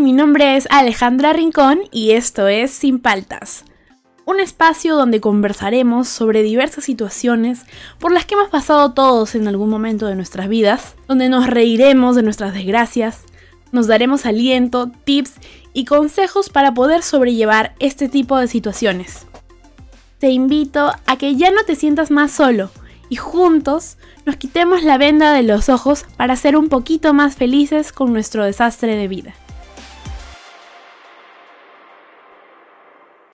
Mi nombre es Alejandra Rincón y esto es Sin Paltas, un espacio donde conversaremos sobre diversas situaciones por las que hemos pasado todos en algún momento de nuestras vidas, donde nos reiremos de nuestras desgracias, nos daremos aliento, tips y consejos para poder sobrellevar este tipo de situaciones. Te invito a que ya no te sientas más solo y juntos nos quitemos la venda de los ojos para ser un poquito más felices con nuestro desastre de vida.